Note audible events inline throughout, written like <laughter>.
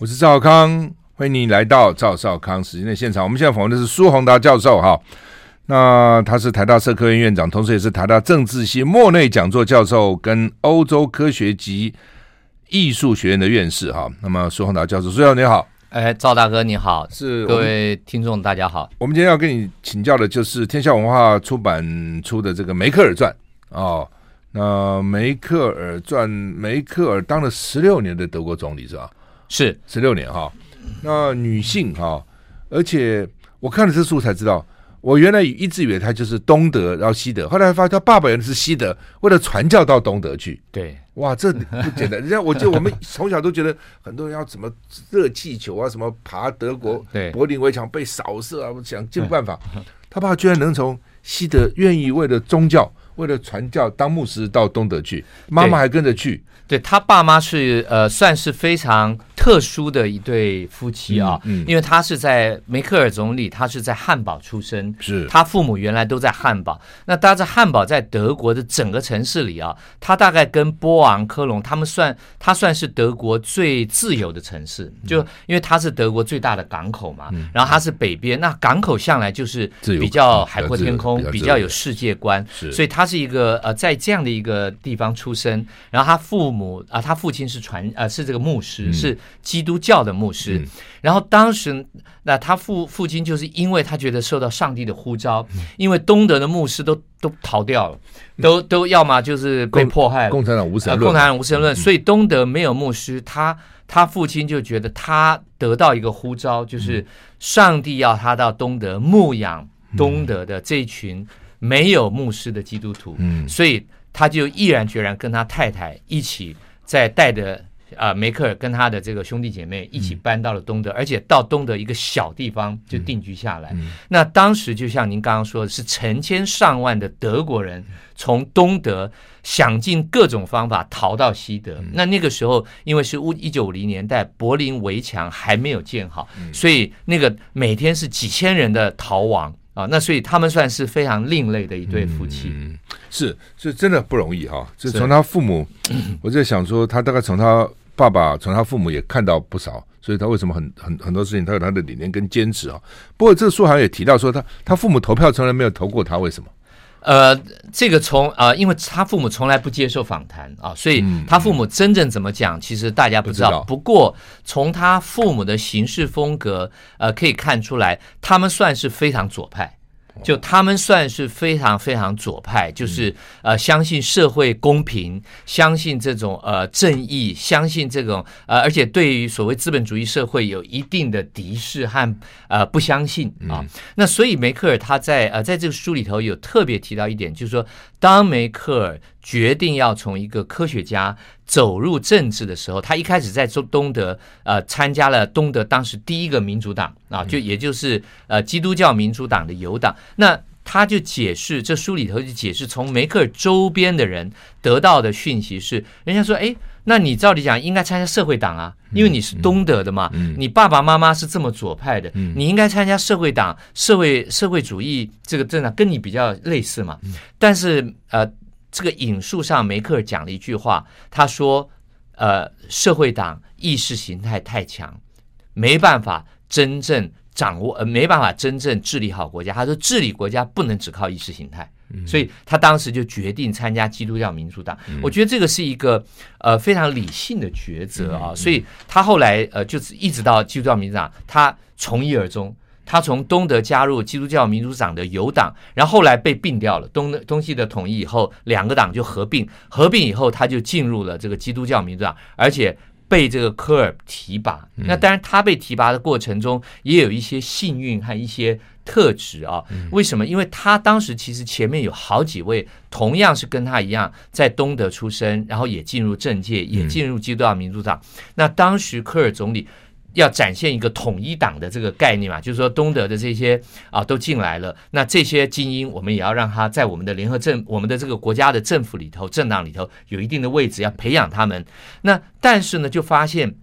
我是赵少康，欢迎你来到赵少康时间的现场。我们现在访问的是苏宏达教授，哈，那他是台大社科院院长，同时也是台大政治系莫内讲座教授，跟欧洲科学及艺术学院的院士，哈。那么苏宏达教授，苏教授你好，哎，赵大哥你好，是各位听众大家好。我们今天要跟你请教的就是天下文化出版出的这个梅克尔传哦。那梅克尔传，梅克尔当了十六年的德国总理是吧？是十六年哈。那女性哈，而且我看了这书才知道，我原来一直以为她就是东德，然后西德，后来发现她爸爸原来是西德，为了传教到东德去。对，哇，这不简单。<laughs> 人家我记得我们从小都觉得很多人要怎么热气球啊，什么爬德国柏林围墙被扫射啊，想尽办法。他爸居然能从西德愿意为了宗教。为了传教当牧师到东德去，妈妈还跟着去。对，他爸妈是呃，算是非常特殊的一对夫妻啊，嗯，嗯，因为他是在梅克尔总理，他是在汉堡出生，是。他父母原来都在汉堡。那当然在汉堡在德国的整个城市里啊，他大概跟波昂、科隆他们算，他算是德国最自由的城市，就因为他是德国最大的港口嘛，嗯，然后他是北边，那港口向来就是比较海阔天空，比较有世界观，所以他是一个呃，在这样的一个地方出生，然后他父母。母啊，他父亲是传呃，是这个牧师，嗯、是基督教的牧师。嗯、然后当时那他父父亲就是因为他觉得受到上帝的呼召，嗯、因为东德的牧师都都逃掉了，都都要么就是被迫害了，共产党无神论，呃、共产党无神论，嗯、所以东德没有牧师。他他父亲就觉得他得到一个呼召，就是上帝要他到东德牧养东德的这群没有牧师的基督徒，嗯，所以。他就毅然决然跟他太太一起，在带着啊梅克尔跟他的这个兄弟姐妹一起搬到了东德，而且到东德一个小地方就定居下来。那当时就像您刚刚说的，是成千上万的德国人从东德想尽各种方法逃到西德。那那个时候，因为是一九五零年代，柏林围墙还没有建好，所以那个每天是几千人的逃亡。啊，那所以他们算是非常另类的一对夫妻，嗯、是，是真的不容易哈、啊。就从他父母，我在想说，他大概从他爸爸，从他父母也看到不少，所以他为什么很很很多事情，他有他的理念跟坚持啊。不过这书好像也提到说，他他父母投票从来没有投过他，为什么？呃，这个从啊、呃，因为他父母从来不接受访谈啊，所以他父母真正怎么讲，其实大家不知道。不过从他父母的行事风格，呃，可以看出来，他们算是非常左派。就他们算是非常非常左派，就是呃相信社会公平，相信这种呃正义，相信这种呃，而且对于所谓资本主义社会有一定的敌视和呃不相信啊。那所以梅克尔他在呃在这个书里头有特别提到一点，就是说当梅克尔决定要从一个科学家走入政治的时候，他一开始在中东德呃参加了东德当时第一个民主党啊，就也就是呃基督教民主党的友党。那他就解释，这书里头就解释，从梅克尔周边的人得到的讯息是，人家说，哎，那你照理讲应该参加社会党啊，因为你是东德的嘛，你爸爸妈妈是这么左派的，你应该参加社会党，社会社会主义这个政党跟你比较类似嘛。但是呃。这个引述上，梅克尔讲了一句话，他说：“呃，社会党意识形态太强，没办法真正掌握，呃，没办法真正治理好国家。他说，治理国家不能只靠意识形态，所以他当时就决定参加基督教民主党。我觉得这个是一个呃非常理性的抉择啊。所以他后来呃，就是一直到基督教民主党，他从一而终。”他从东德加入基督教民主党的友党，然后后来被并掉了。东东西的统一以后，两个党就合并。合并以后，他就进入了这个基督教民主党，而且被这个科尔提拔。那当然，他被提拔的过程中也有一些幸运和一些特质啊。为什么？因为他当时其实前面有好几位同样是跟他一样在东德出生，然后也进入政界，也进入基督教民主党。那当时科尔总理。要展现一个统一党的这个概念嘛，就是说东德的这些啊都进来了，那这些精英我们也要让他在我们的联合政、我们的这个国家的政府里头、政党里头有一定的位置，要培养他们。那但是呢，就发现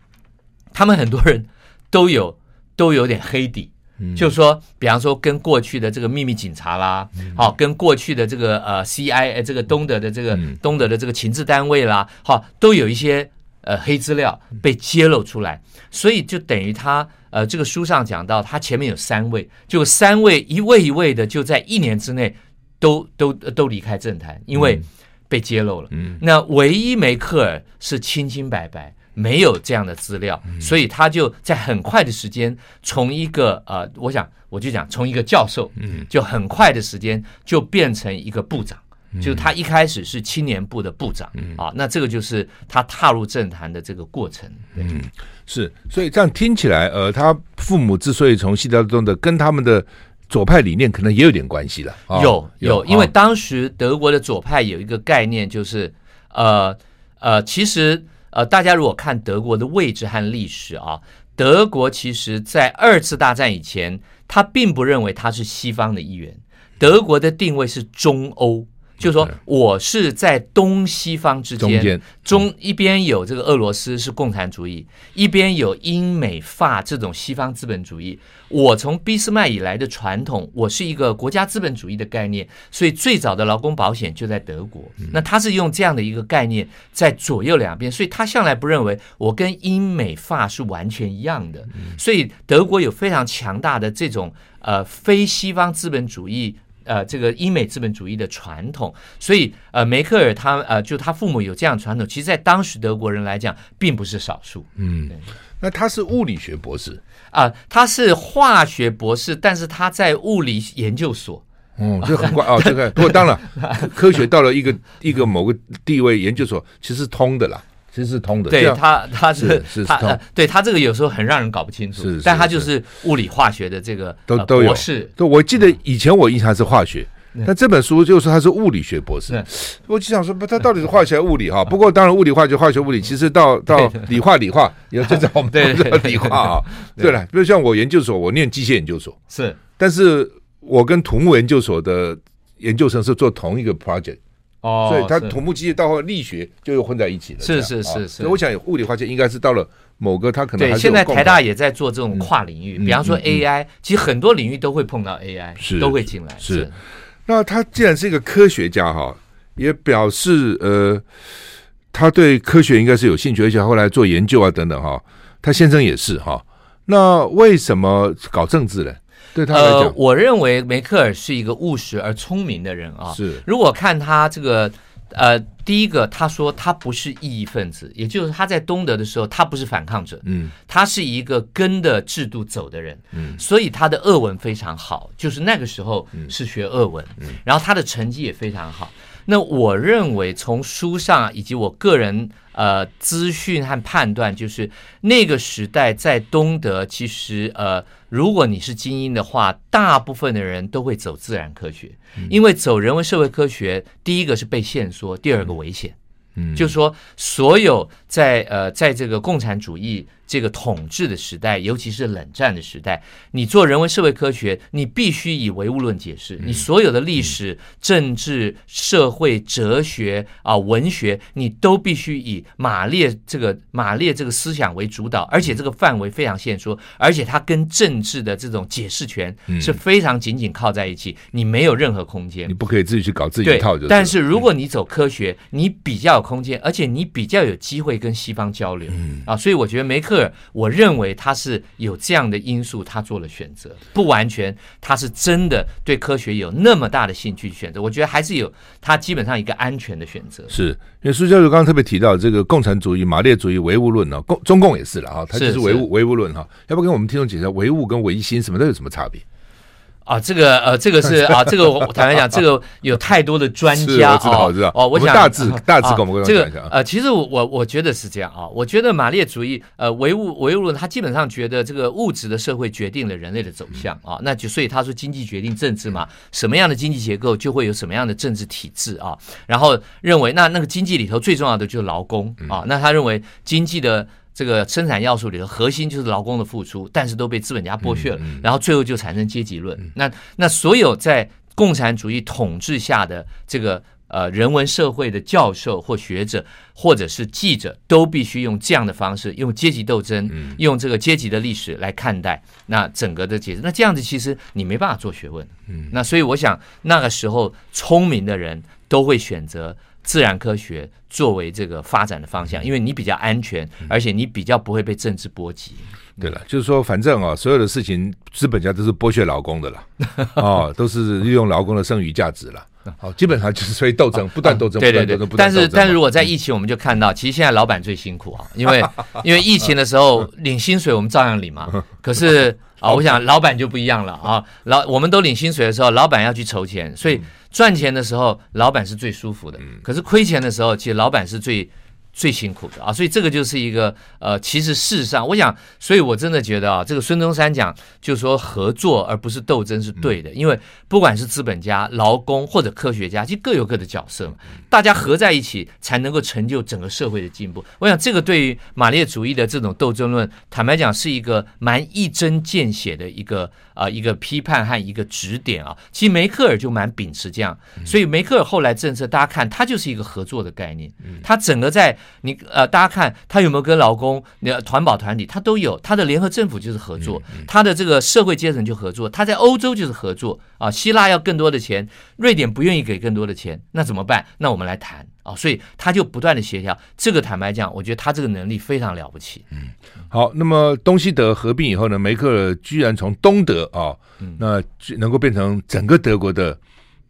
他们很多人都有都有点黑底，就是说，比方说跟过去的这个秘密警察啦，好，跟过去的这个呃 CIA 这个东德的这个东德的这个情治单位啦，好，都有一些。呃黑资料被揭露出来，所以就等于他呃这个书上讲到，他前面有三位，就三位一位一位的就在一年之内都都都离开政坛，因为被揭露了。嗯，那唯一梅克尔是清清白白。没有这样的资料，所以他就在很快的时间，从一个呃，我想我就讲，从一个教授，嗯，就很快的时间就变成一个部长，就他一开始是青年部的部长，啊，那这个就是他踏入政坛的这个过程。嗯，是，所以这样听起来，呃，他父母之所以从西德中的，跟他们的左派理念可能也有点关系了。有有，因为当时德国的左派有一个概念，就是呃呃，其实。呃，大家如果看德国的位置和历史啊，德国其实在二次大战以前，他并不认为他是西方的一员，德国的定位是中欧。就是说，我是在东西方之间，中，中一边有这个俄罗斯是共产主义，一边有英美法这种西方资本主义。我从俾斯麦以来的传统，我是一个国家资本主义的概念，所以最早的劳工保险就在德国。那他是用这样的一个概念在左右两边，所以他向来不认为我跟英美法是完全一样的。所以德国有非常强大的这种呃非西方资本主义。呃，这个英美资本主义的传统，所以呃，梅克尔他呃，就他父母有这样传统，其实，在当时德国人来讲，并不是少数。嗯，那他是物理学博士啊、呃，他是化学博士，但是他在物理研究所。嗯，这很怪哦，这个不过当然，<laughs> 科学到了一个一个某个地位，研究所其实是通的啦。其实是通的，对他，他是是，是他，对他这个有时候很让人搞不清楚，是，但他就是。物理化学的这个都都有。是，对，我记得以前我印象是化学，但这本书就说他是物理学博士。我就想说，不，他到底是化学物理哈？不过当然，物理、化学、化学、物理，其实到到理化、理化，也就在我们 <laughs> 对理化啊。对。了，比如像我研究所，我念机械研究所。是，但是我跟土木研究所的研究生是做同一个 project。哦，所以它土木机械到后力学就又混在一起了。是是是是，所以我想物理化学应该是到了某个，他可能对。现在台大也在做这种跨领域，比方说 AI，其实很多领域都会碰到 AI，是都会进来。是，那他既然是一个科学家哈，也表示呃，他对科学应该是有兴趣，而且后来做研究啊等等哈。他先生也是哈，那为什么搞政治呢？对他来讲，呃，我认为梅克尔是一个务实而聪明的人啊。是，如果看他这个，呃，第一个，他说他不是异议分子，也就是他在东德的时候，他不是反抗者，嗯，他是一个跟着制度走的人，嗯，所以他的俄文非常好，就是那个时候是学俄文，嗯，然后他的成绩也非常好。那我认为从书上以及我个人。呃，资讯和判断就是那个时代在东德，其实呃，如果你是精英的话，大部分的人都会走自然科学，因为走人文社会科学，第一个是被限缩，第二个危险。嗯，就是说所有在呃，在这个共产主义。这个统治的时代，尤其是冷战的时代，你做人文社会科学，你必须以唯物论解释。你所有的历史、政治、社会、哲学啊、文学，你都必须以马列这个马列这个思想为主导，而且这个范围非常限缩，而且它跟政治的这种解释权是非常紧紧靠在一起，你没有任何空间，你不可以自己去搞自己一套。但是如果你走科学，你比较有空间，而且你比较有机会跟西方交流啊，所以我觉得梅克。我认为他是有这样的因素，他做了选择，不完全他是真的对科学有那么大的兴趣选择。我觉得还是有他基本上一个安全的选择。是因为苏教授刚刚特别提到这个共产主义、马列主义、唯物论呢，共中共也是了哈，他就是唯物唯物论哈。要不跟我们听众解释唯物跟唯心什么都有什么差别？啊，这个呃，这个是 <laughs> 啊，这个我坦白讲，这个有太多的专家我知道，我知道。哦，我想大致大致跟我们这个。呃，其实我我我觉得是这样啊，我觉得马列主义呃唯物唯物论，他基本上觉得这个物质的社会决定了人类的走向啊，那就所以他说经济决定政治嘛，什么样的经济结构就会有什么样的政治体制啊，然后认为那那个经济里头最重要的就是劳工啊，那他认为经济的。这个生产要素里的核心就是劳工的付出，但是都被资本家剥削了，然后最后就产生阶级论。那那所有在共产主义统治下的这个呃人文社会的教授或学者或者是记者，都必须用这样的方式，用阶级斗争，用这个阶级的历史来看待那整个的解释。那这样子其实你没办法做学问。嗯，那所以我想那个时候聪明的人都会选择。自然科学作为这个发展的方向，因为你比较安全，而且你比较不会被政治波及。对了，就是说，反正啊，所有的事情资本家都是剥削劳工的了，<laughs> 哦，都是利用劳工的剩余价值了。好，基本上就是所以斗争，不断斗争，<laughs> 对对对。但是，但是如果在疫情，我们就看到，其实现在老板最辛苦啊，因为 <laughs> 因为疫情的时候领薪水，我们照样领嘛。<laughs> 可是啊，我想老板就不一样了啊，老我们都领薪水的时候，老板要去筹钱，所以赚钱的时候，老板是最舒服的。可是亏钱的时候，其实老板是最。最辛苦的啊，所以这个就是一个呃，其实事实上，我想，所以我真的觉得啊，这个孙中山讲，就是说合作而不是斗争是对的，因为不管是资本家、劳工或者科学家，其实各有各的角色嘛，大家合在一起才能够成就整个社会的进步。我想这个对于马列主义的这种斗争论，坦白讲是一个蛮一针见血的一个啊、呃、一个批判和一个指点啊。其实梅克尔就蛮秉持这样，所以梅克尔后来政策大家看，他就是一个合作的概念，他整个在。你呃，大家看他有没有跟劳工、你团保团体，他都有。他的联合政府就是合作，他的这个社会阶层就合作。他在欧洲就是合作啊。希腊要更多的钱，瑞典不愿意给更多的钱，那怎么办？那我们来谈啊。所以他就不断的协调。这个坦白讲，我觉得他这个能力非常了不起。嗯，好。那么东西德合并以后呢，梅克尔居然从东德啊，那能够变成整个德国的。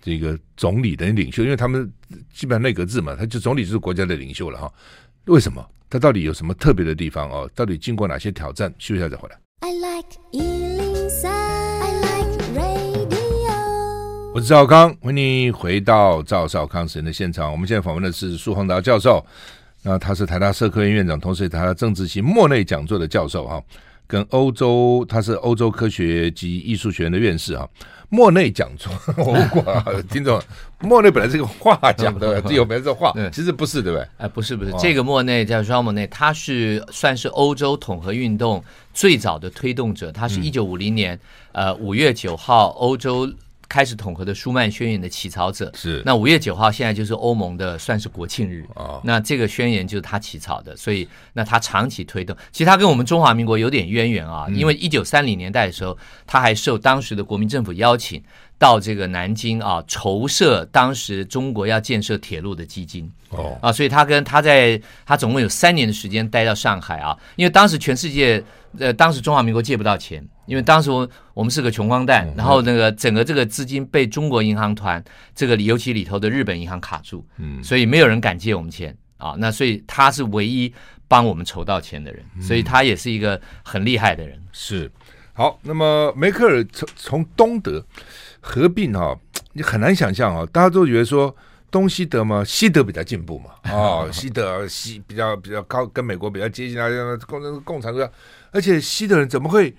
这个总理的领袖，因为他们基本上内阁制嘛，他就总理就是国家的领袖了哈。为什么？他到底有什么特别的地方哦？到底经过哪些挑战？休息一下再回来。I like 103, I like radio。我是赵康，欢迎你回到赵少康时间的现场。我们现在访问的是苏宏达教授，那他是台大社科院院长，同时台大政治系莫内讲座的教授哈。跟欧洲，他是欧洲科学及艺术学院的院士哈。莫内讲座，我问过啊，听众，莫内本来是个画讲的，<laughs> 有没有这画？其实不是，对不对？哎，不是，不是，这个莫内叫 Jean Monnet，他是算是欧洲统合运动最早的推动者。他是一九五零年，呃，五月九号，欧洲。开始统合的舒曼宣言的起草者。是，那五月九号现在就是欧盟的算是国庆日。哦，那这个宣言就是他起草的，所以那他长期推动，其实他跟我们中华民国有点渊源啊，因为一九三零年代的时候，他还受当时的国民政府邀请到这个南京啊筹设当时中国要建设铁路的基金。哦。啊，所以他跟他在他总共有三年的时间待到上海啊，因为当时全世界呃当时中华民国借不到钱。因为当时我我们是个穷光蛋，然后那个整个这个资金被中国银行团这个尤其里头的日本银行卡住，嗯，所以没有人敢借我们钱啊。那所以他是唯一帮我们筹到钱的人，所以他也是一个很厉害的人。是，好，那么梅克尔从从东德合并哈，你很难想象啊，大家都觉得说东西德嘛，西德比较进步嘛，哦，<laughs> 西德西比较比较高，跟美国比较接近啊，共共产国家，而且西德人怎么会？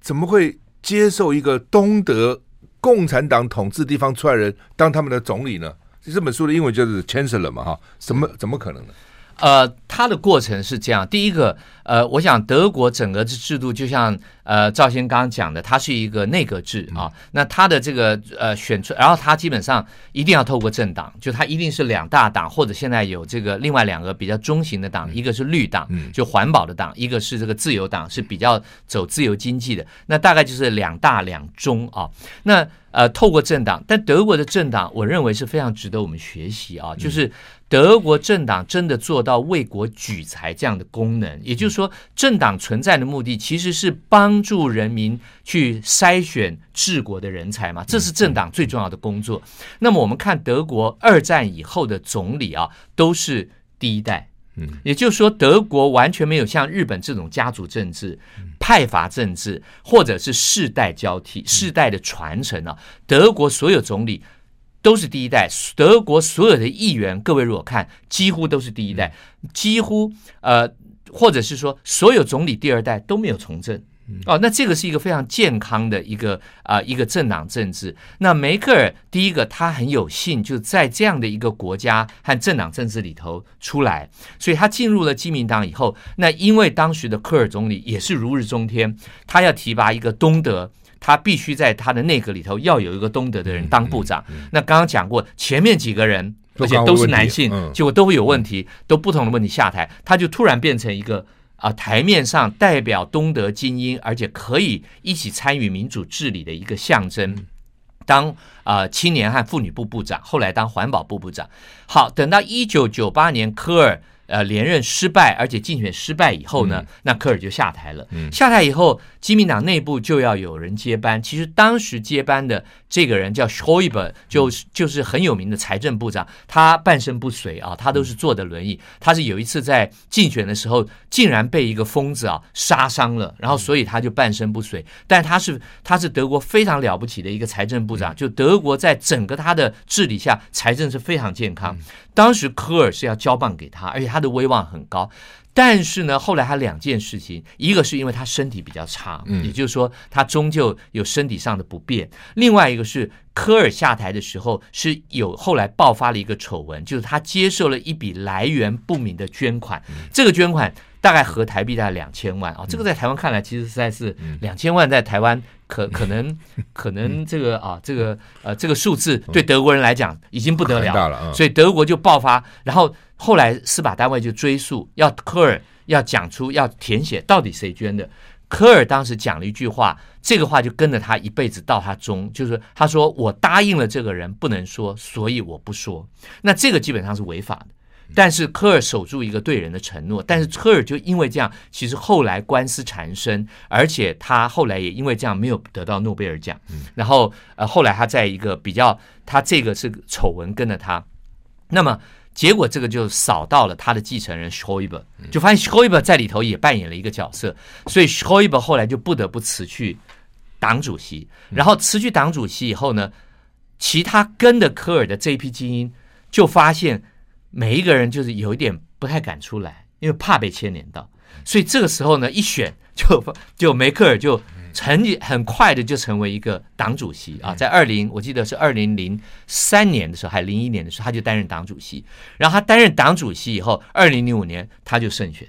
怎么会接受一个东德共产党统治地方出来人当他们的总理呢？这本书的英文就是 Chancellor 嘛，哈，怎么怎么可能呢？呃，他的过程是这样，第一个，呃，我想德国整个的制度就像呃赵先刚刚讲的，它是一个内阁制啊。那它的这个呃选出，然后它基本上一定要透过政党，就它一定是两大党，或者现在有这个另外两个比较中型的党，一个是绿党，就环保的党，一个是这个自由党，是比较走自由经济的。那大概就是两大两中啊。那呃，透过政党，但德国的政党，我认为是非常值得我们学习啊，就是。德国政党真的做到为国举才这样的功能，也就是说，政党存在的目的其实是帮助人民去筛选治国的人才嘛，这是政党最重要的工作。那么我们看德国二战以后的总理啊，都是第一代，嗯，也就是说，德国完全没有像日本这种家族政治、派阀政治，或者是世代交替、世代的传承啊。德国所有总理。都是第一代，德国所有的议员，各位如果看，几乎都是第一代，几乎呃，或者是说，所有总理第二代都没有从政哦。那这个是一个非常健康的一个啊、呃、一个政党政治。那梅克尔第一个他很有幸就在这样的一个国家和政党政治里头出来，所以他进入了基民党以后，那因为当时的科尔总理也是如日中天，他要提拔一个东德。他必须在他的内阁里头要有一个东德的人当部长。那刚刚讲过，前面几个人而且都是男性，结果都会有问题，都不同的问题下台，他就突然变成一个啊台面上代表东德精英，而且可以一起参与民主治理的一个象征。当啊、呃、青年和妇女部部长，后来当环保部部长。好，等到一九九八年科尔。呃，连任失败，而且竞选失败以后呢，嗯、那科尔就下台了。嗯、下台以后，基民党内部就要有人接班。其实当时接班的这个人叫 Schäuble，就是就是很有名的财政部长。他半身不遂啊，他都是坐的轮椅。他是有一次在竞选的时候，竟然被一个疯子啊杀伤了，然后所以他就半身不遂。但他是他是德国非常了不起的一个财政部长，就德国在整个他的治理下，财政是非常健康。当时科尔是要交棒给他，而且。他的威望很高，但是呢，后来他两件事情，一个是因为他身体比较差，嗯，也就是说他终究有身体上的不便；另外一个是科尔下台的时候是有后来爆发了一个丑闻，就是他接受了一笔来源不明的捐款，这个捐款大概合台币大概两千万啊，这个在台湾看来其实实在是两千万在台湾。可可能 <laughs> 可能这个啊这个呃这个数字对德国人来讲已经不得了，了所以德国就爆发，然后后来司法单位就追溯，要科尔要讲出要填写到底谁捐的。科尔当时讲了一句话，这个话就跟着他一辈子到他终，就是他说我答应了这个人不能说，所以我不说。那这个基本上是违法的。但是科尔守住一个对人的承诺，但是科尔就因为这样，其实后来官司缠身，而且他后来也因为这样没有得到诺贝尔奖。然后呃，后来他在一个比较，他这个是丑闻跟着他，那么结果这个就扫到了他的继承人 Schäuble，就发现 Schäuble 在里头也扮演了一个角色，所以 Schäuble 后来就不得不辞去党主席。然后辞去党主席以后呢，其他跟着科尔的这一批精英就发现。每一个人就是有一点不太敢出来，因为怕被牵连到，所以这个时候呢，一选就 <laughs> 就梅克尔就成很快的就成为一个党主席。啊，在二零我记得是二零零三年的时候，还零一年的时候，他就担任党主席，然后他担任党主席以后，二零零五年他就胜选。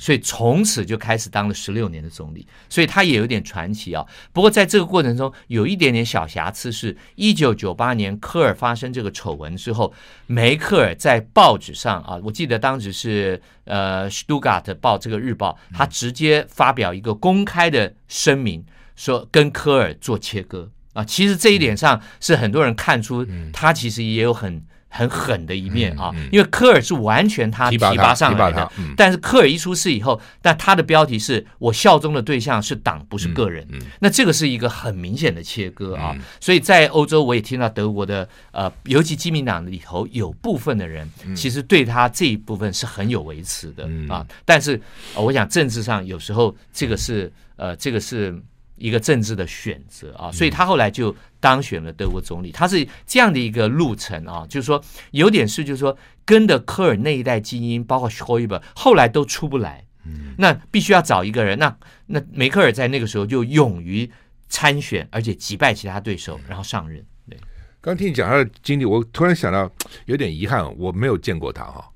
所以从此就开始当了十六年的总理，所以他也有点传奇啊。不过在这个过程中有一点点小瑕疵，是一九九八年科尔发生这个丑闻之后，梅克尔在报纸上啊，我记得当时是呃《Stuttgart 报》这个日报，他直接发表一个公开的声明，说跟科尔做切割啊。其实这一点上是很多人看出他其实也有很。很狠的一面啊，因为科尔是完全他提拔上来的，但是科尔一出事以后，但他的标题是我效忠的对象是党，不是个人，那这个是一个很明显的切割啊。所以在欧洲，我也听到德国的呃，尤其基民党里头有部分的人，其实对他这一部分是很有维持的啊。但是我想政治上有时候这个是呃，这个是。一个政治的选择啊，所以他后来就当选了德国总理。他是这样的一个路程啊，就是说有点是，就是说跟着科尔那一代精英，包括施锐伊伯，后来都出不来。嗯，那必须要找一个人。那那梅克尔在那个时候就勇于参选，而且击败其他对手，然后上任。对，刚听你讲他的经历，我突然想到有点遗憾，我没有见过他哈。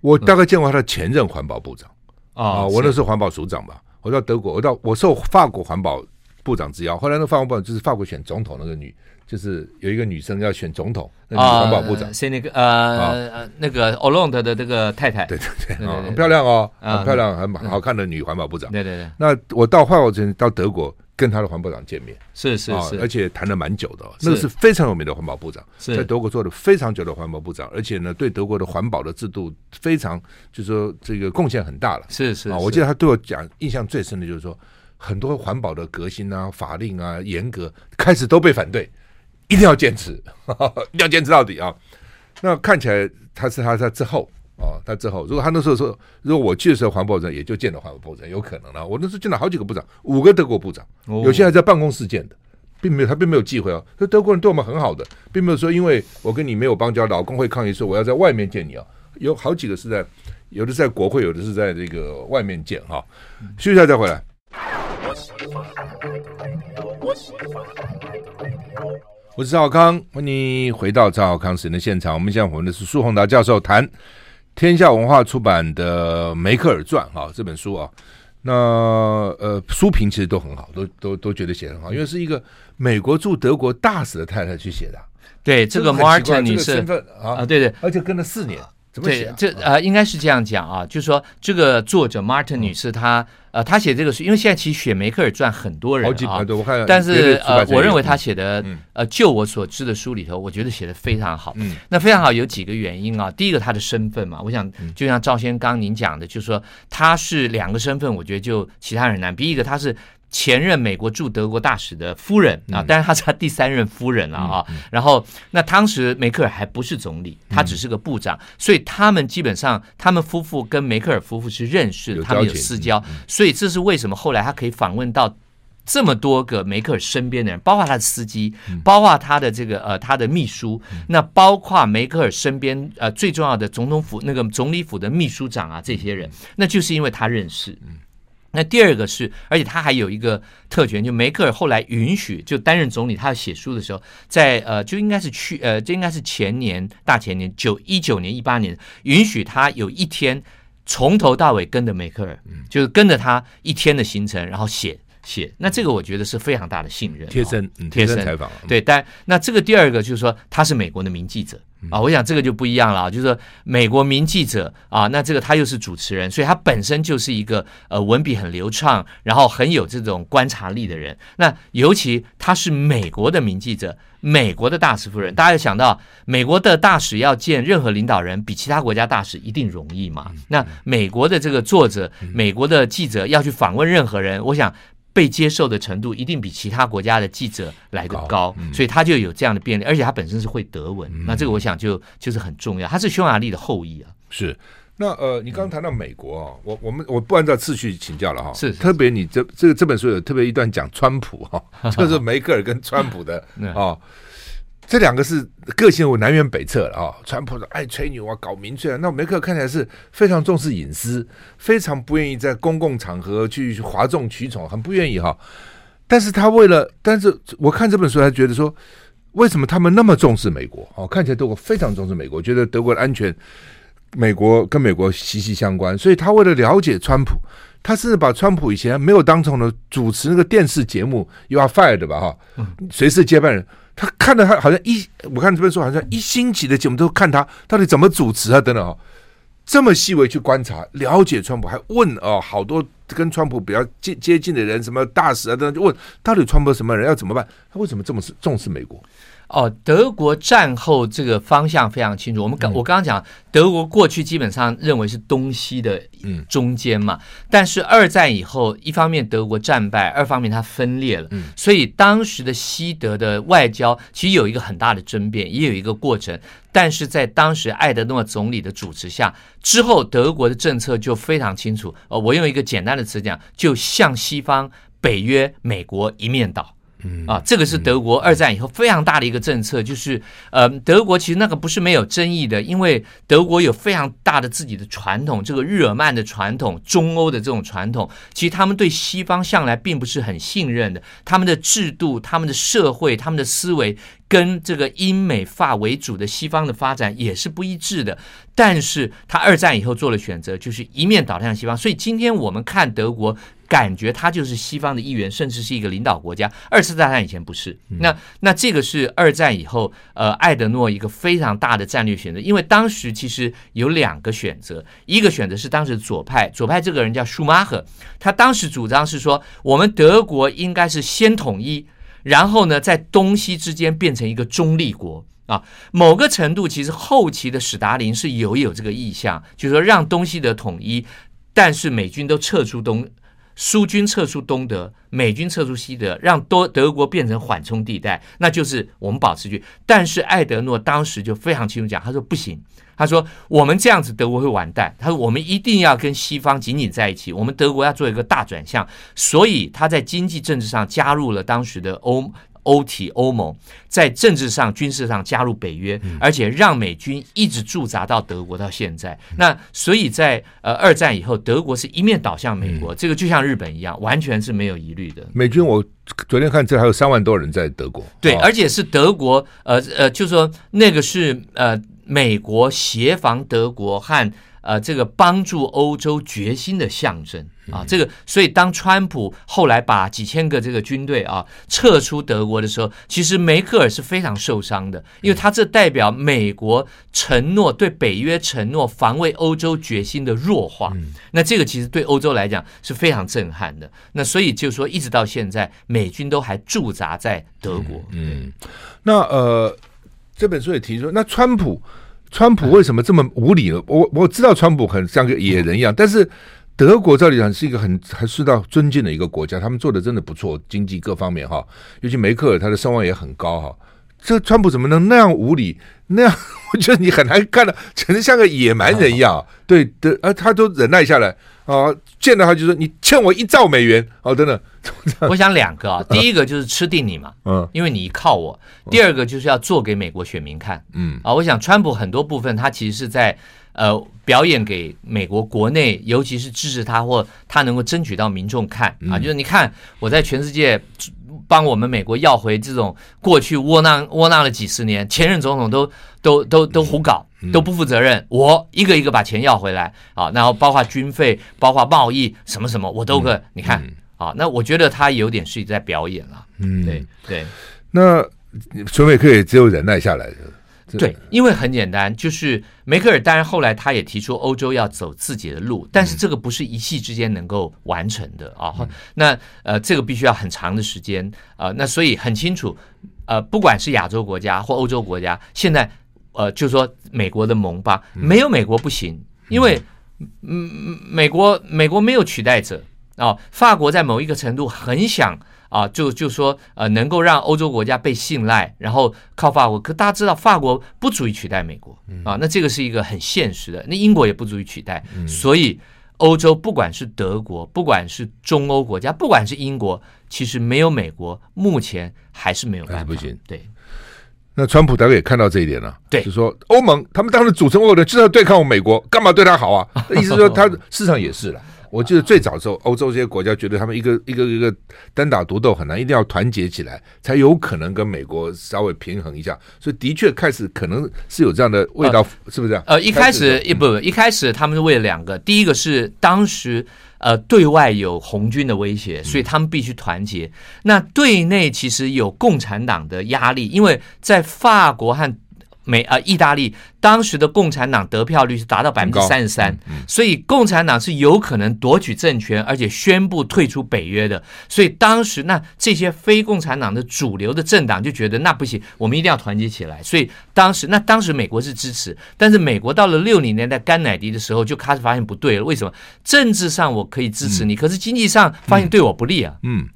我大概见过他的前任环保部长啊，我那时候环保署长吧。我到德国，我到我受法国环保。部长之邀，后来那法国部长就是法国选总统那个女，就是有一个女生要选总统，那女环保部长。是那个呃呃那个奥朗德的这个太太，对对对，很漂亮哦，很漂亮，很好看的女环保部长。对对对。那我到法国前到德国跟他的环保长见面，是是是，而且谈了蛮久的，那个是非常有名的环保部长，在德国做了非常久的环保部长，而且呢对德国的环保的制度非常，就是说这个贡献很大了。是是啊，我记得他对我讲印象最深的就是说。很多环保的革新啊、法令啊、严格，开始都被反对，一定要坚持，<laughs> 一定要坚持到底啊！那看起来他是他在之后啊，他之后，如果他那时候说，如果我去的时候，环保人也就见了环保部长，有可能了。我那时候见了好几个部长，五个德国部长，有些还在办公室见的，并没有他并没有忌讳哦。说德国人对我们很好的，并没有说因为我跟你没有邦交，老公会抗议说我要在外面见你啊。有好几个是在，有的在国会，有的是在这个外面见哈。休息一下再回来。我是赵康，欢迎回到赵少康时的现场。我们现在访问的是苏宏达教授，谈天下文化出版的《梅克尔传》哈这本书啊。那呃书评其实都很好，都都都觉得写得很好，因为是一个美国驻德国大使的太太去写的。对，这个 Martin 女士身份啊，对对，而且跟了四年。怎么写、啊？这呃，应该是这样讲啊，就是说这个作者 Martin 女士她，嗯、呃，她写这个书，因为现在其实雪梅克尔传很多人啊，我看但是呃，我认为她写的、嗯、呃，就我所知的书里头，我觉得写的非常好。嗯，那非常好有几个原因啊，第一个她的身份嘛，我想就像赵先刚您讲的，就是说她是两个身份，我觉得就其他人难。第一个她是。前任美国驻德国大使的夫人啊，当然她是他第三任夫人了啊。然后那当时梅克尔还不是总理，他只是个部长，所以他们基本上他们夫妇跟梅克尔夫妇是认识的，他们有私交，所以这是为什么后来他可以访问到这么多个梅克尔身边的人，包括他的司机，包括他的这个呃他的秘书，那包括梅克尔身边呃最重要的总统府那个总理府的秘书长啊这些人，那就是因为他认识。那第二个是，而且他还有一个特权，就梅克尔后来允许，就担任总理，他要写书的时候，在呃，就应该是去呃，这应该是前年大前年九一九年一八年，允许他有一天从头到尾跟着梅克尔，就是跟着他一天的行程，然后写写。那这个我觉得是非常大的信任，贴身贴身采访。对，但那这个第二个就是说，他是美国的名记者。啊，我想这个就不一样了，就是说美国名记者啊，那这个他又是主持人，所以他本身就是一个呃文笔很流畅，然后很有这种观察力的人。那尤其他是美国的名记者，美国的大使夫人，大家要想到美国的大使要见任何领导人，比其他国家大使一定容易嘛？那美国的这个作者，美国的记者要去访问任何人，我想。被接受的程度一定比其他国家的记者来得高，所以他就有这样的便利，而且他本身是会德文，嗯、那这个我想就就是很重要。他是匈牙利的后裔啊。是，那呃，你刚刚谈到美国啊、哦，我我们我不按照次序请教了哈、哦，是，是，特别你这这个这本书有特别一段讲川普哈、哦，<laughs> 就是梅克尔跟川普的 <laughs> 啊。哦这两个是个性我南辕北辙了啊、哦！川普的爱吹牛啊，搞民粹啊，那梅克看起来是非常重视隐私，非常不愿意在公共场合去哗众取宠，很不愿意哈、哦。但是他为了，但是我看这本书还觉得说，为什么他们那么重视美国？哦，看起来德国非常重视美国，觉得德国的安全，美国跟美国息息相关，所以他为了了解川普，他甚至把川普以前没有当成的主持那个电视节目，You are fired 吧哈，谁是接班人？他看到他好像一，我看这本书好像一星期的节目都看他到底怎么主持啊，等等哦，这么细微去观察了解川普，还问哦好多跟川普比较接接近的人，什么大使啊等等，就问到底川普什么人要怎么办？他为什么这么重视美国？哦，德国战后这个方向非常清楚。我们刚我刚刚讲，德国过去基本上认为是东西的中间嘛，但是二战以后，一方面德国战败，二方面它分裂了，所以当时的西德的外交其实有一个很大的争辩，也有一个过程。但是在当时艾德诺总理的主持下，之后德国的政策就非常清楚。呃，我用一个简单的词讲，就向西方、北约、美国一面倒。啊，这个是德国二战以后非常大的一个政策，就是呃，德国其实那个不是没有争议的，因为德国有非常大的自己的传统，这个日耳曼的传统、中欧的这种传统，其实他们对西方向来并不是很信任的，他们的制度、他们的社会、他们的思维跟这个英美法为主的西方的发展也是不一致的。但是他二战以后做了选择，就是一面倒向西方，所以今天我们看德国。感觉他就是西方的一员，甚至是一个领导国家。二次大战以前不是，那那这个是二战以后，呃，艾德诺一个非常大的战略选择。因为当时其实有两个选择，一个选择是当时左派，左派这个人叫舒马赫，他当时主张是说，我们德国应该是先统一，然后呢，在东西之间变成一个中立国啊。某个程度，其实后期的史达林是有有这个意向，就是说让东西的统一，但是美军都撤出东。苏军撤出东德，美军撤出西德，让多德国变成缓冲地带，那就是我们保持距。但是艾德诺当时就非常清楚讲，他说不行，他说我们这样子德国会完蛋，他说我们一定要跟西方紧紧在一起，我们德国要做一个大转向，所以他在经济政治上加入了当时的欧。欧体欧盟在政治上、军事上加入北约，而且让美军一直驻扎到德国到现在。那所以在呃二战以后，德国是一面倒向美国，这个就像日本一样，完全是没有疑虑的。美军，我昨天看这还有三万多人在德国。对，而且是德国，呃呃，就说那个是呃美国协防德国和。呃这个帮助欧洲决心的象征啊。这个所以当川普后来把几千个这个军队啊撤出德国的时候，其实梅克尔是非常受伤的，因为他这代表美国承诺对北约承诺防卫欧洲决心的弱化。那这个其实对欧洲来讲是非常震撼的。那所以就是说，一直到现在，美军都还驻扎在德国。嗯，那呃。这本书也提出，那川普，川普为什么这么无理呢？我我知道川普很像个野人一样，但是德国照理讲是一个很还受到尊敬的一个国家，他们做的真的不错，经济各方面哈，尤其梅克尔他的声望也很高哈。这川普怎么能那样无理？那样我觉得你很难看到，简直像个野蛮人一样。对的，啊他都忍耐下来。啊，见到他就说你欠我一兆美元。哦，真的。<laughs> 我想两个啊，第一个就是吃定你嘛，嗯，因为你依靠我；第二个就是要做给美国选民看，嗯。啊，我想川普很多部分他其实是在呃表演给美国国内，尤其是支持他或他能够争取到民众看。啊，就是你看我在全世界帮我们美国要回这种过去窝囊窝囊了几十年，前任总统都都都都胡搞。都不负责任，我一个一个把钱要回来啊，然后包括军费、包括贸易什么什么，我都个、嗯、你看啊，那我觉得他有点是在表演了，嗯，对对。那全美克也只有忍耐下来的，对，因为很简单，就是梅克尔，当然后来他也提出欧洲要走自己的路，但是这个不是一夕之间能够完成的啊。嗯、那呃，这个必须要很长的时间啊、呃。那所以很清楚，呃，不管是亚洲国家或欧洲国家，现在。呃，就是说美国的盟邦没有美国不行，因为嗯，美国美国没有取代者啊。法国在某一个程度很想啊，就就说呃，能够让欧洲国家被信赖，然后靠法国。可大家知道，法国不足以取代美国啊，那这个是一个很现实的。那英国也不足以取代，所以欧洲不管是德国，不管是中欧国家，不管是英国，其实没有美国，目前还是没有办法。不行，对。那川普大概也看到这一点了，对，就说欧盟他们当时组成欧盟的就是要对抗我美国，干嘛对他好啊？意思说他 <laughs> 事实上也是了。我记得最早的时候，欧洲这些国家觉得他们一个一个一个单打独斗很难，一定要团结起来才有可能跟美国稍微平衡一下。所以的确开始可能是有这样的味道，是不是这样？呃，一开始一不一开始他们是为了两个，第一个是当时。呃，对外有红军的威胁，所以他们必须团结。那对内其实有共产党的压力，因为在法国和美呃意大利。当时的共产党得票率是达到百分之三十三，所以共产党是有可能夺取政权，而且宣布退出北约的。所以当时那这些非共产党的主流的政党就觉得那不行，我们一定要团结起来。所以当时那当时美国是支持，但是美国到了六零年代甘乃迪的时候就开始发现不对了。为什么？政治上我可以支持你，可是经济上发现对我不利啊。嗯。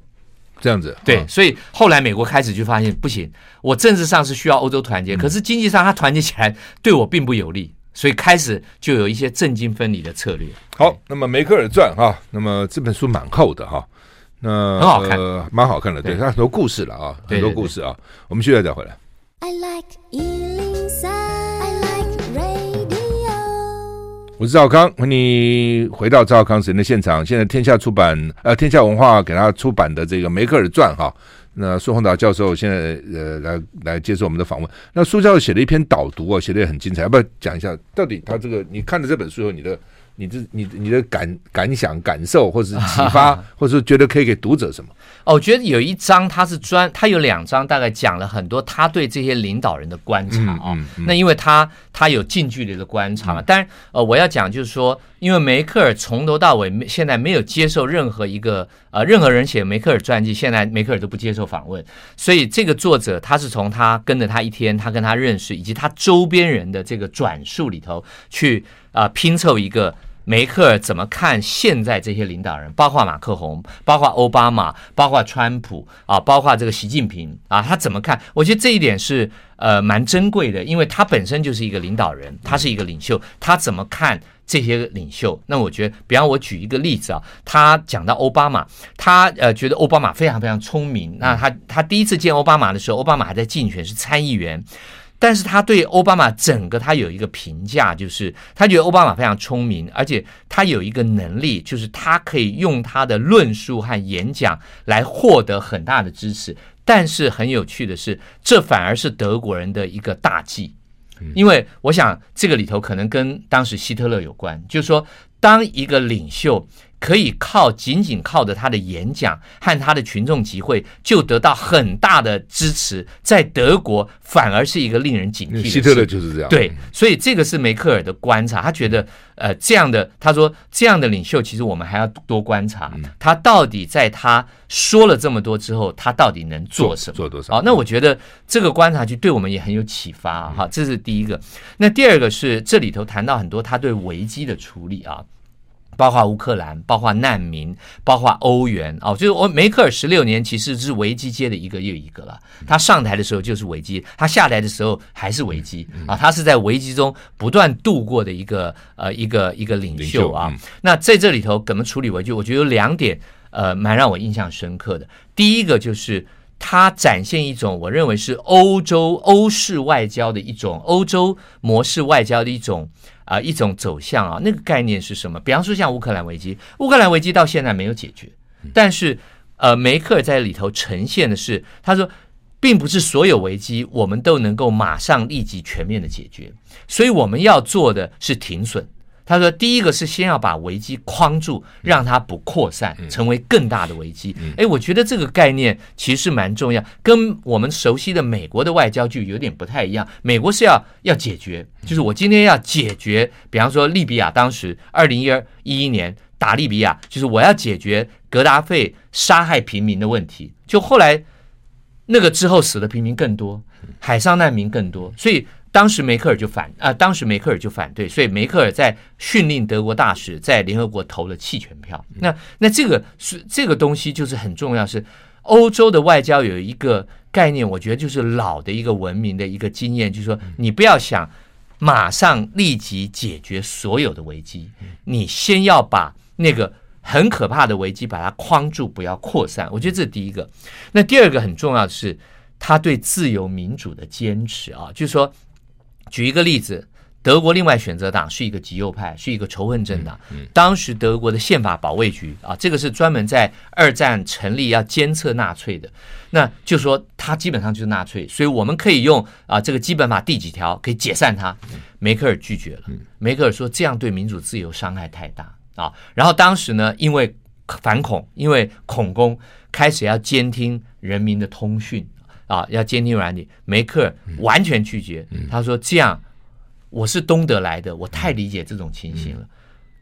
这样子对，所以后来美国开始就发现不行，我政治上是需要欧洲团结，可是经济上它团结起来对我并不有利，所以开始就有一些政经分离的策略。好，那么梅克尔传哈，那么这本书蛮厚的哈，那很好看，蛮好看的，对，它很多故事了啊，很多故事啊，我们现在再回来。I like 我是赵康，欢迎你回到赵康时的现场。现在天下出版呃，天下文化给他出版的这个《梅克尔传》哈，那苏宏达教授现在呃来来接受我们的访问。那苏教授写了一篇导读啊，写的也很精彩，要不要讲一下到底他这个你看了这本书后，你的你这你你的感感想、感受，或者是启发，<laughs> 或者是觉得可以给读者什么？哦，我觉得有一章他是专，他有两章大概讲了很多他对这些领导人的观察啊。嗯嗯嗯、那因为他他有近距离的观察嘛。当然、嗯，呃，我要讲就是说，因为梅克尔从头到尾现在没有接受任何一个呃任何人写梅克尔传记，现在梅克尔都不接受访问，所以这个作者他是从他跟着他一天，他跟他认识以及他周边人的这个转述里头去啊、呃、拼凑一个。梅克尔怎么看现在这些领导人，包括马克宏，包括奥巴马，包括川普啊，包括这个习近平啊，他怎么看？我觉得这一点是呃蛮珍贵的，因为他本身就是一个领导人，他是一个领袖，他怎么看这些领袖？那我觉得，比方我举一个例子啊，他讲到奥巴马，他呃觉得奥巴马非常非常聪明。那他他第一次见奥巴马的时候，奥巴马还在竞选是参议员。但是他对奥巴马整个他有一个评价，就是他觉得奥巴马非常聪明，而且他有一个能力，就是他可以用他的论述和演讲来获得很大的支持。但是很有趣的是，这反而是德国人的一个大忌因为我想这个里头可能跟当时希特勒有关，就是说，当一个领袖。可以靠仅仅靠着他的演讲和他的群众集会就得到很大的支持，在德国反而是一个令人警惕的。希特勒就是这样。对，所以这个是梅克尔的观察，他觉得呃这样的，他说这样的领袖其实我们还要多观察，他到底在他说了这么多之后，他到底能做什么？做，做多少？好，那我觉得这个观察就对我们也很有启发哈，这是第一个。那第二个是这里头谈到很多他对危机的处理啊。包括乌克兰，包括难民，包括欧元哦，就是我梅克尔十六年其实是危机接的一个又一个了。他上台的时候就是危机，他下台的时候还是危机啊。他是在危机中不断度过的一个呃一个一个领袖啊。那在这里头怎么处理危机？我觉得有两点呃蛮让我印象深刻的。第一个就是他展现一种我认为是欧洲欧式外交的一种欧洲模式外交的一种。啊，一种走向啊，那个概念是什么？比方说像乌克兰危机，乌克兰危机到现在没有解决，但是呃，梅克尔在里头呈现的是，他说，并不是所有危机我们都能够马上立即全面的解决，所以我们要做的是停损。他说：“第一个是先要把危机框住，让它不扩散，成为更大的危机。哎，我觉得这个概念其实蛮重要，跟我们熟悉的美国的外交就有点不太一样。美国是要要解决，就是我今天要解决，比方说利比亚当时二零一二一一年打利比亚，就是我要解决格达费杀害平民的问题。就后来那个之后死的平民更多，海上难民更多，所以。”当时梅克尔就反啊，当时梅克尔就反对，所以梅克尔在训令德国大使在联合国投了弃权票。那那这个是这个东西就是很重要，是欧洲的外交有一个概念，我觉得就是老的一个文明的一个经验，就是说你不要想马上立即解决所有的危机，你先要把那个很可怕的危机把它框住，不要扩散。我觉得这是第一个。那第二个很重要的是他对自由民主的坚持啊，就是说。举一个例子，德国另外选择党是一个极右派，是一个仇恨政党。当时德国的宪法保卫局啊，这个是专门在二战成立要监测纳粹的。那就说他基本上就是纳粹，所以我们可以用啊这个基本法第几条可以解散他。梅克尔拒绝了，梅克尔说这样对民主自由伤害太大啊。然后当时呢，因为反恐，因为恐攻，开始要监听人民的通讯。啊，要监听软体，梅克尔完全拒绝。他说：“这样，我是东德来的，我太理解这种情形了。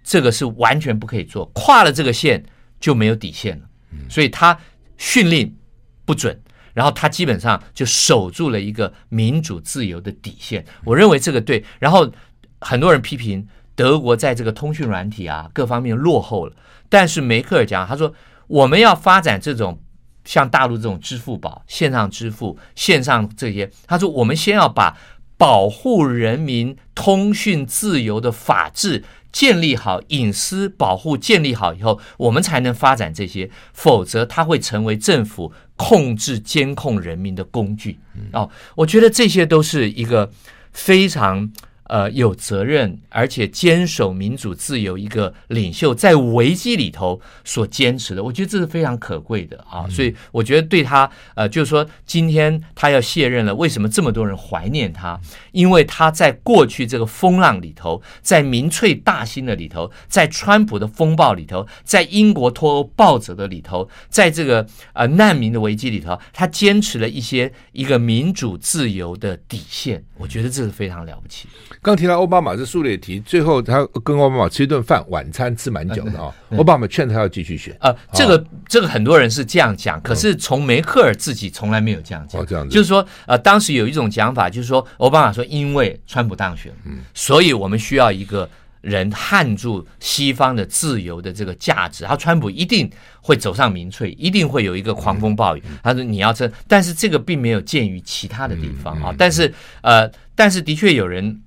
这个是完全不可以做，跨了这个线就没有底线了。所以他训令不准，然后他基本上就守住了一个民主自由的底线。我认为这个对。然后很多人批评德国在这个通讯软体啊各方面落后了，但是梅克尔讲，他说我们要发展这种。”像大陆这种支付宝、线上支付、线上这些，他说我们先要把保护人民通讯自由的法治建立好，隐私保护建立好以后，我们才能发展这些，否则它会成为政府控制监控人民的工具。哦，我觉得这些都是一个非常。呃，有责任而且坚守民主自由一个领袖，在危机里头所坚持的，我觉得这是非常可贵的啊。所以我觉得对他，呃，就是说今天他要卸任了，为什么这么多人怀念他？因为他在过去这个风浪里头，在民粹大兴的里头，在川普的风暴里头，在英国脱欧暴走的里头，在这个呃难民的危机里头，他坚持了一些一个民主自由的底线。我觉得这是非常了不起的。刚提到奥巴马，这书里也提，最后他跟奥巴马吃一顿饭，晚餐吃蛮久的啊。奥巴马劝他要继续选。呃，这个这个很多人是这样讲，可是从梅克尔自己从来没有这样讲。哦，这样子，就是说，呃，当时有一种讲法，就是说，奥巴马说，因为川普当选，嗯，所以我们需要一个人撼住西方的自由的这个价值。他川普一定会走上民粹，一定会有一个狂风暴雨。他说你要这，但是这个并没有见于其他的地方啊。但是呃，但是的确有人。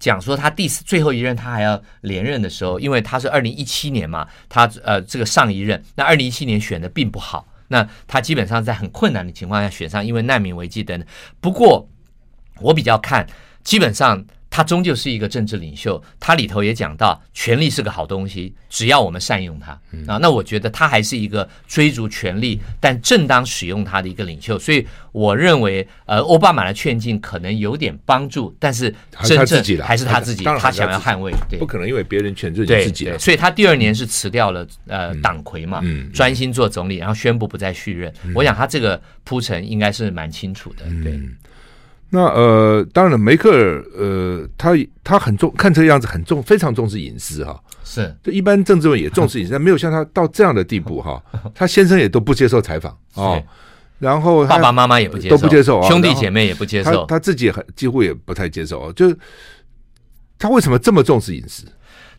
讲说他第四最后一任他还要连任的时候，因为他是二零一七年嘛，他呃这个上一任，那二零一七年选的并不好，那他基本上在很困难的情况下选上，因为难民危机等等。不过我比较看，基本上。他终究是一个政治领袖，他里头也讲到，权力是个好东西，只要我们善用它啊。那我觉得他还是一个追逐权力但正当使用它的一个领袖。所以我认为，呃，奥巴马的劝进可能有点帮助，但是真正还是他自己，他想要捍卫，对，不可能因为别人劝就自己。所以他第二年是辞掉了呃党魁嘛，专心做总理，然后宣布不再续任。我想他这个铺陈应该是蛮清楚的，对。那呃，当然，梅克尔呃，他他很重，看这个样子很重，非常重视隐私哈。是，就一般政治人也重视隐私，但没有像他到这样的地步哈。<laughs> 他先生也都不接受采访哦，然后爸爸妈妈也不接受，都不接受，兄弟姐妹也不接受，他自己也很几乎也不太接受。就他为什么这么重视隐私？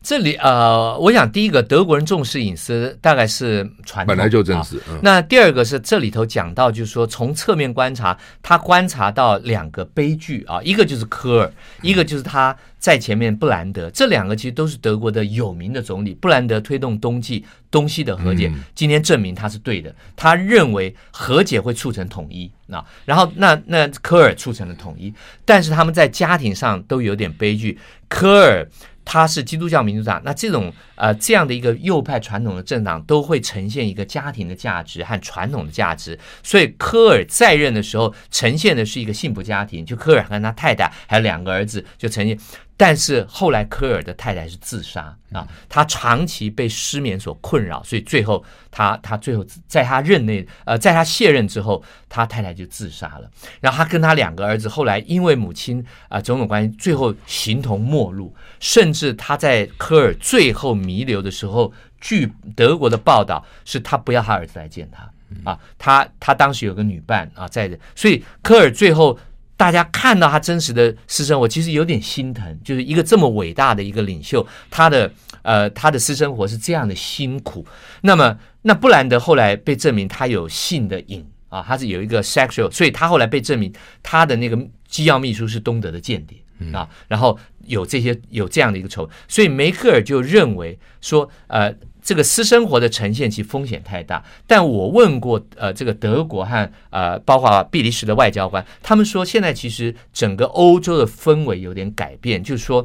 这里呃，我想第一个德国人重视隐私，大概是传统，本来就正是。嗯、那第二个是这里头讲到，就是说从侧面观察，他观察到两个悲剧啊，一个就是科尔，一个就是他在前面布兰德，这两个其实都是德国的有名的总理。布兰德推动冬季东西的和解，嗯、今天证明他是对的，他认为和解会促成统一啊。然后那那科尔促成了统一，但是他们在家庭上都有点悲剧，科尔。他是基督教民主党，那这种呃这样的一个右派传统的政党都会呈现一个家庭的价值和传统的价值，所以科尔在任的时候呈现的是一个幸福家庭，就科尔和他太太还有两个儿子就呈现。但是后来科尔的太太是自杀啊，他长期被失眠所困扰，所以最后他他最后在他任内呃在他卸任之后，他太太就自杀了。然后他跟他两个儿子后来因为母亲啊种种关系，最后形同陌路。甚至他在科尔最后弥留的时候，据德国的报道是他不要他儿子来见他啊，他他当时有个女伴啊在的，所以科尔最后。大家看到他真实的私生活，其实有点心疼。就是一个这么伟大的一个领袖，他的呃他的私生活是这样的辛苦。那么，那布兰德后来被证明他有性的瘾啊，他是有一个 sexual，所以他后来被证明他的那个机要秘书是东德的间谍啊。然后有这些有这样的一个仇，所以梅克尔就认为说呃。这个私生活的呈现其风险太大，但我问过呃这个德国和呃包括比利时的外交官，他们说现在其实整个欧洲的氛围有点改变，就是说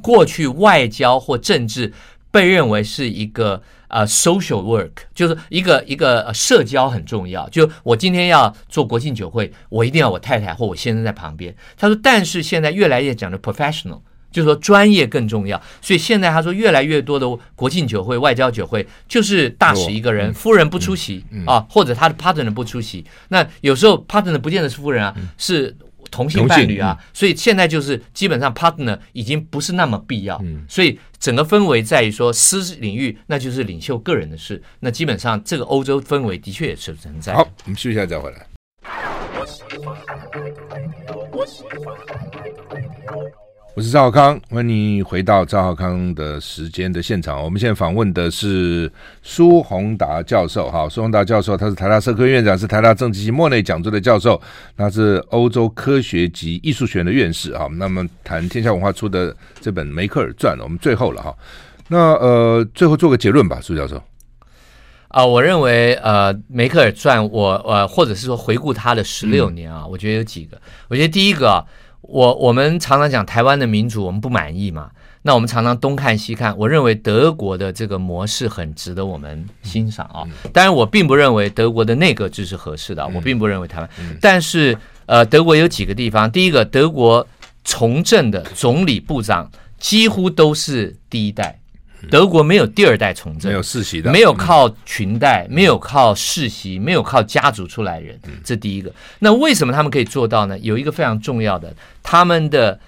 过去外交或政治被认为是一个呃 social work，就是一个一个社交很重要，就我今天要做国庆酒会，我一定要我太太或我先生在旁边。他说，但是现在越来越讲的 professional。就是说专业更重要，所以现在他说越来越多的国庆酒会、外交酒会，就是大使一个人，夫人不出席啊，或者他的 partner 不出席。那有时候 partner 不见得是夫人啊，是同性伴侣啊。所以现在就是基本上 partner 已经不是那么必要。所以整个氛围在于说私领域，那就是领袖个人的事。那基本上这个欧洲氛围的确也是存在。好，我们休息一下再回来。我是赵少康，欢迎你回到赵少康的时间的现场。我们现在访问的是苏宏达教授，哈，苏宏达教授他是台大社科院长，是台大政治系莫内讲座的教授，他是欧洲科学及艺术学院的院士，哈。那么谈天下文化出的这本《梅克尔传》，我们最后了哈。那呃，最后做个结论吧，苏教授。啊，我认为呃，《梅克尔传》我，呃，或者是说回顾他的十六年啊，我觉得有几个。我觉得第一个、我我们常常讲台湾的民主，我们不满意嘛？那我们常常东看西看。我认为德国的这个模式很值得我们欣赏啊。当然，我并不认为德国的内阁制是合适的，我并不认为台湾。但是，呃，德国有几个地方，第一个，德国从政的总理部长几乎都是第一代。德国没有第二代从政，没有世袭的，没有靠裙带，没有靠世袭，没有靠家族出来人，这第一个。那为什么他们可以做到呢？有一个非常重要的，他们的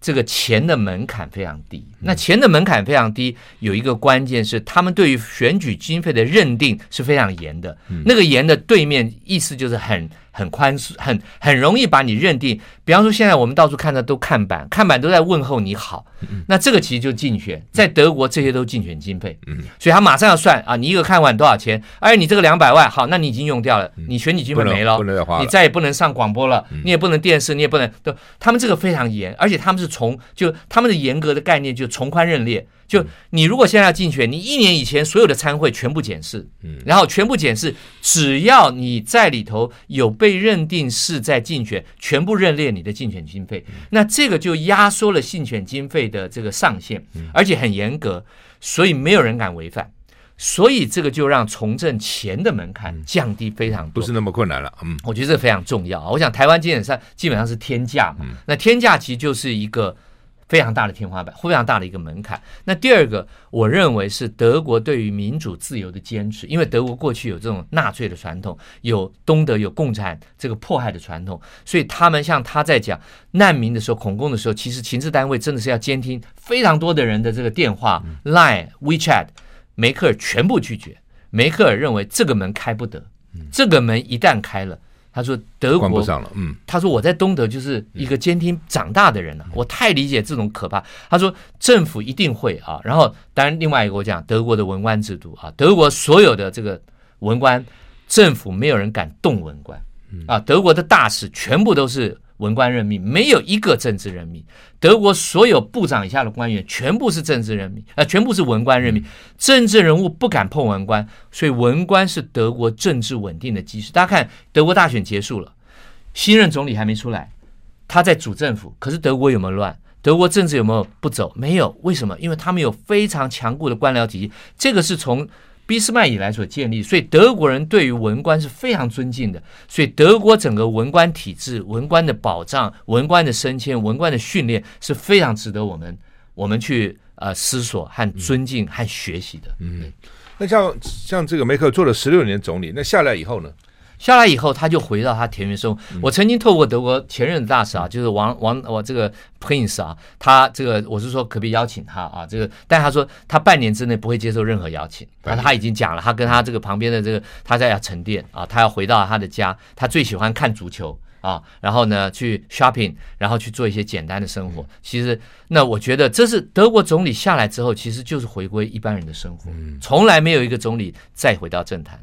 这个钱的门槛非常低。那钱的门槛非常低，有一个关键是他们对于选举经费的认定是非常严的。那个严的对面意思就是很。很宽松，很很容易把你认定。比方说，现在我们到处看的都看板，看板都在问候你好。那这个其实就竞选，在德国这些都竞选经费。所以他马上要算啊，你一个看板多少钱？哎，你这个两百万，好，那你已经用掉了，你选举经费没了，你再也不能上广播了，你也不能电视，你也不能。都他们这个非常严，而且他们是从就他们的严格的概念就从宽认列。就你如果现在要竞选，你一年以前所有的参会全部检视，嗯，然后全部检视，只要你在里头有被认定是在竞选，全部认列你的竞选经费，那这个就压缩了竞选经费的这个上限，而且很严格，所以没有人敢违反。所以这个就让从政前的门槛降低非常多，不是那么困难了。嗯，我觉得这非常重要。我想台湾基本上基本上是天价嘛，那天价其实就是一个非常大的天花板，非常大的一个门槛。那第二个，我认为是德国对于民主自由的坚持，因为德国过去有这种纳粹的传统，有东德有共产这个迫害的传统，所以他们像他在讲难民的时候、恐攻的时候，其实情治单位真的是要监听非常多的人的这个电话、Line、WeChat。梅克尔全部拒绝。梅克尔认为这个门开不得，这个门一旦开了，他说德国不上了。嗯，他说我在东德就是一个监听长大的人了，我太理解这种可怕。他说政府一定会啊，然后当然另外一个我讲德国的文官制度啊，德国所有的这个文官，政府没有人敢动文官啊，德国的大使全部都是。文官任命，没有一个政治任命。德国所有部长以下的官员全部是政治任命，呃，全部是文官任命。政治人物不敢碰文官，所以文官是德国政治稳定的基石。大家看，德国大选结束了，新任总理还没出来，他在主政府。可是德国有没有乱？德国政治有没有不走？没有。为什么？因为他们有非常强固的官僚体系。这个是从。俾斯麦以来所建立，所以德国人对于文官是非常尊敬的。所以德国整个文官体制、文官的保障、文官的升迁、文官的训练是非常值得我们我们去呃思索和尊敬和学习的。嗯，那像像这个梅克做了十六年总理，那下来以后呢？下来以后，他就回到他田园生活。我曾经透过德国前任的大使啊，就是王王我这个 Prince 啊，他这个我是说可不可以邀请他啊？这个，但他说他半年之内不会接受任何邀请。他他已经讲了，他跟他这个旁边的这个他在要沉淀啊，他要回到他的家，他最喜欢看足球啊，然后呢去 shopping，然后去做一些简单的生活。其实，那我觉得这是德国总理下来之后，其实就是回归一般人的生活，从来没有一个总理再回到政坛。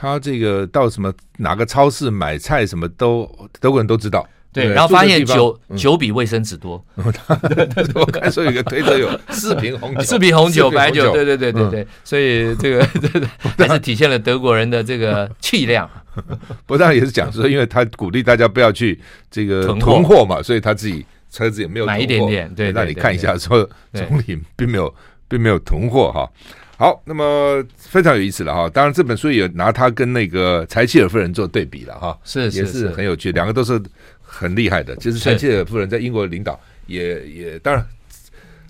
他这个到什么哪个超市买菜什么都德国人都知道，对，然后发现酒酒比卫生纸多。<laughs> 我看说有个推特有四瓶红酒，四瓶红酒白酒，对对对对对，所以这个 <laughs> 还是体现了德国人的这个气量。<laughs> 不但也是讲说，因为他鼓励大家不要去这个囤货嘛，所以他自己车子也没有买一点点。对，那你看一下说总理并没有并没有囤货哈。好，那么非常有意思了哈。当然，这本书也拿他跟那个柴契尔夫人做对比了哈，是，也是很有趣。两个都是很厉害的。其实柴契尔夫人在英国的领导也也当然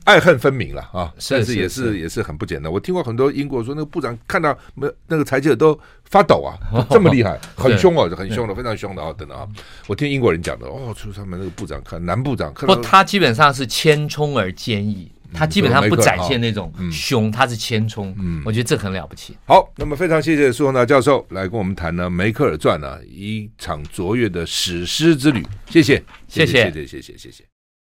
爱恨分明了啊，但是也是也是很不简单。我听过很多英国说，那个部长看到没那个柴契尔都发抖啊，<laughs> 这么厉害，很凶哦，很凶的，非常凶的啊，等等啊。我听英国人讲的哦，出他们那个部长看男部长看，不，他基本上是谦冲而坚毅。他基本上不展现那种凶，他是谦冲，嗯，我觉得这很了不起。好，那么非常谢谢苏宏达教授来跟我们谈呢《梅克尔传》呢，一场卓越的史诗之旅。谢谢，谢谢，谢谢，谢谢，谢谢。